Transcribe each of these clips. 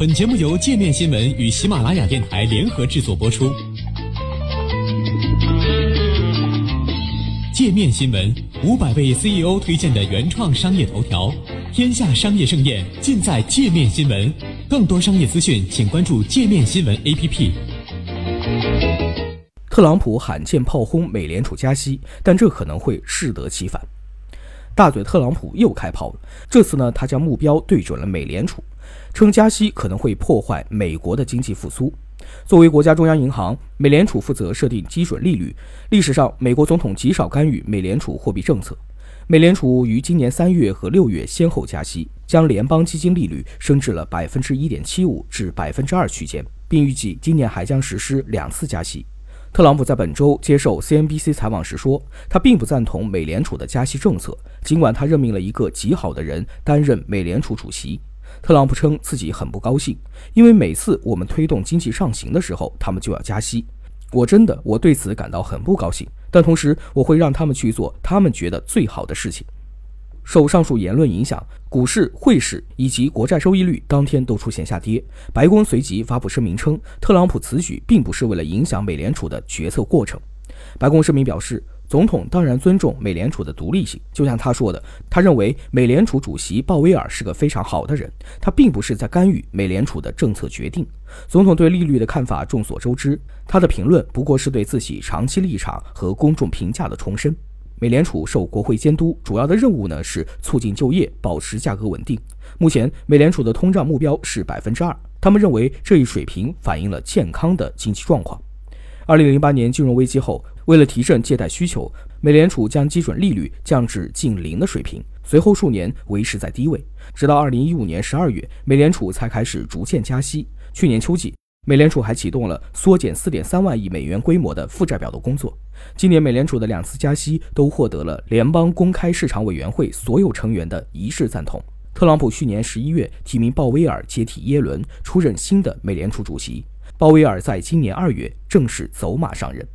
本节目由界面新闻与喜马拉雅电台联合制作播出。界面新闻五百位 CEO 推荐的原创商业头条，天下商业盛宴尽在界面新闻。更多商业资讯，请关注界面新闻 APP。特朗普罕见炮轰美联储加息，但这可能会适得其反。大嘴特朗普又开炮了，这次呢，他将目标对准了美联储，称加息可能会破坏美国的经济复苏。作为国家中央银行，美联储负责设定基准利率。历史上，美国总统极少干预美联储货币政策。美联储于今年三月和六月先后加息，将联邦基金利率升至了百分之一点七五至百分之二区间，并预计今年还将实施两次加息。特朗普在本周接受 CNBC 采访时说，他并不赞同美联储的加息政策，尽管他任命了一个极好的人担任美联储主席。特朗普称自己很不高兴，因为每次我们推动经济上行的时候，他们就要加息。我真的我对此感到很不高兴，但同时我会让他们去做他们觉得最好的事情。受上述言论影响，股市、汇市以及国债收益率当天都出现下跌。白宫随即发布声明称，特朗普此举并不是为了影响美联储的决策过程。白宫声明表示，总统当然尊重美联储的独立性，就像他说的，他认为美联储主席鲍威尔是个非常好的人，他并不是在干预美联储的政策决定。总统对利率的看法众所周知，他的评论不过是对自己长期立场和公众评价的重申。美联储受国会监督，主要的任务呢是促进就业，保持价格稳定。目前，美联储的通胀目标是百分之二，他们认为这一水平反映了健康的经济状况。二零零八年金融危机后，为了提振借贷需求，美联储将基准利率降至近零的水平，随后数年维持在低位，直到二零一五年十二月，美联储才开始逐渐加息。去年秋季。美联储还启动了缩减4.3万亿美元规模的负债表的工作。今年美联储的两次加息都获得了联邦公开市场委员会所有成员的一致赞同。特朗普去年十一月提名鲍威尔接替耶伦出任新的美联储主席，鲍威尔在今年二月正式走马上任。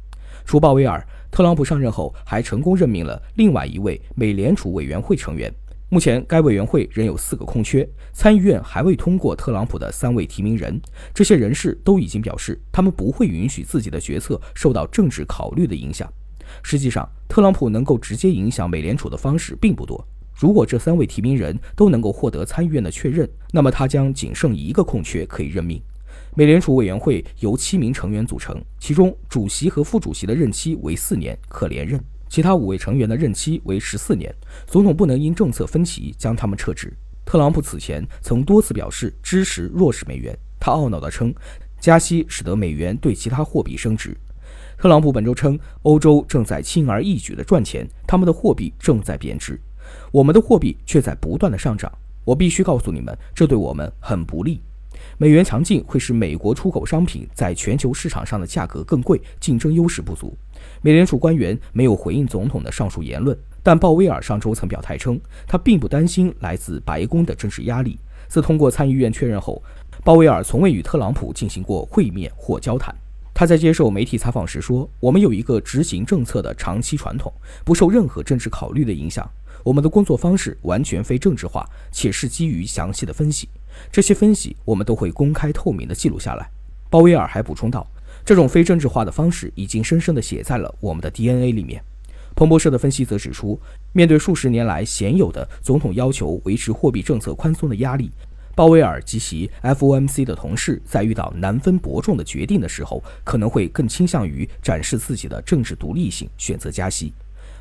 除鲍威尔，特朗普上任后还成功任命了另外一位美联储委员会成员。目前，该委员会仍有四个空缺，参议院还未通过特朗普的三位提名人。这些人士都已经表示，他们不会允许自己的决策受到政治考虑的影响。实际上，特朗普能够直接影响美联储的方式并不多。如果这三位提名人都能够获得参议院的确认，那么他将仅剩一个空缺可以任命。美联储委员会由七名成员组成，其中主席和副主席的任期为四年，可连任。其他五位成员的任期为十四年，总统不能因政策分歧将他们撤职。特朗普此前曾多次表示支持弱势美元，他懊恼地称，加息使得美元对其他货币升值。特朗普本周称，欧洲正在轻而易举地赚钱，他们的货币正在贬值，我们的货币却在不断的上涨。我必须告诉你们，这对我们很不利。美元强劲会使美国出口商品在全球市场上的价格更贵，竞争优势不足。美联储官员没有回应总统的上述言论，但鲍威尔上周曾表态称，他并不担心来自白宫的政治压力。自通过参议院确认后，鲍威尔从未与特朗普进行过会面或交谈。他在接受媒体采访时说：“我们有一个执行政策的长期传统，不受任何政治考虑的影响。我们的工作方式完全非政治化，且是基于详细的分析。这些分析我们都会公开透明地记录下来。”鲍威尔还补充道。这种非政治化的方式已经深深地写在了我们的 DNA 里面。彭博社的分析则指出，面对数十年来鲜有的总统要求维持货币政策宽松的压力，鲍威尔及其 FOMC 的同事在遇到难分伯仲的决定的时候，可能会更倾向于展示自己的政治独立性，选择加息。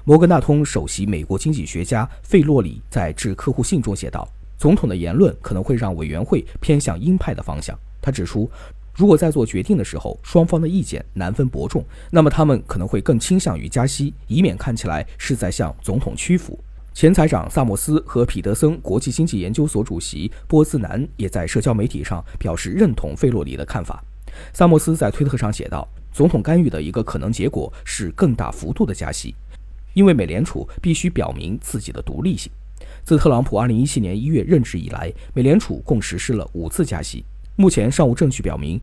摩根大通首席美国经济学家费洛里在致客户信中写道：“总统的言论可能会让委员会偏向鹰派的方向。”他指出。如果在做决定的时候，双方的意见难分伯仲，那么他们可能会更倾向于加息，以免看起来是在向总统屈服。前财长萨默斯和彼得森国际经济研究所主席波兹南也在社交媒体上表示认同费洛里的看法。萨默斯在推特上写道：“总统干预的一个可能结果是更大幅度的加息，因为美联储必须表明自己的独立性。自特朗普2017年1月任职以来，美联储共实施了五次加息。”目前尚无证据表明，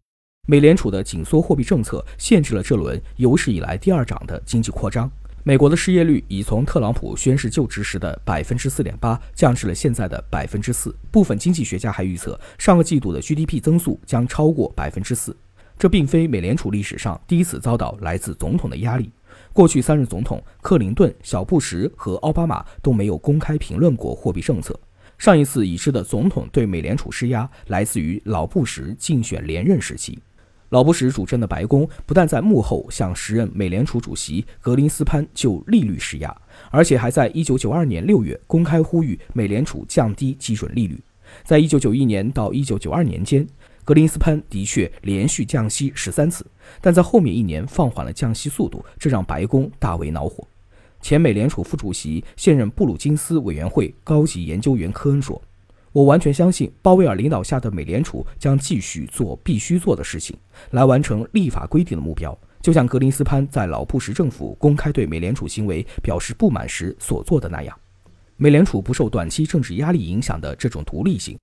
美联储的紧缩货币政策限制了这轮有史以来第二涨的经济扩张。美国的失业率已从特朗普宣誓就职时的百分之四点八降至了现在的百分之四。部分经济学家还预测，上个季度的 GDP 增速将超过百分之四。这并非美联储历史上第一次遭到来自总统的压力。过去三任总统克林顿、小布什和奥巴马都没有公开评论过货币政策。上一次已知的总统对美联储施压，来自于老布什竞选连任时期。老布什主政的白宫不但在幕后向时任美联储主席格林斯潘就利率施压，而且还在1992年6月公开呼吁美联储降低基准利率。在1991年到1992年间，格林斯潘的确连续降息十三次，但在后面一年放缓了降息速度，这让白宫大为恼火。前美联储副主席、现任布鲁金斯委员会高级研究员科恩说。我完全相信鲍威尔领导下的美联储将继续做必须做的事情，来完成立法规定的目标，就像格林斯潘在老布什政府公开对美联储行为表示不满时所做的那样。美联储不受短期政治压力影响的这种独立性，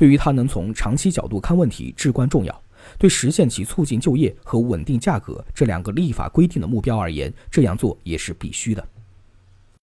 对于他能从长期角度看问题至关重要。对实现其促进就业和稳定价格这两个立法规定的目标而言，这样做也是必须的。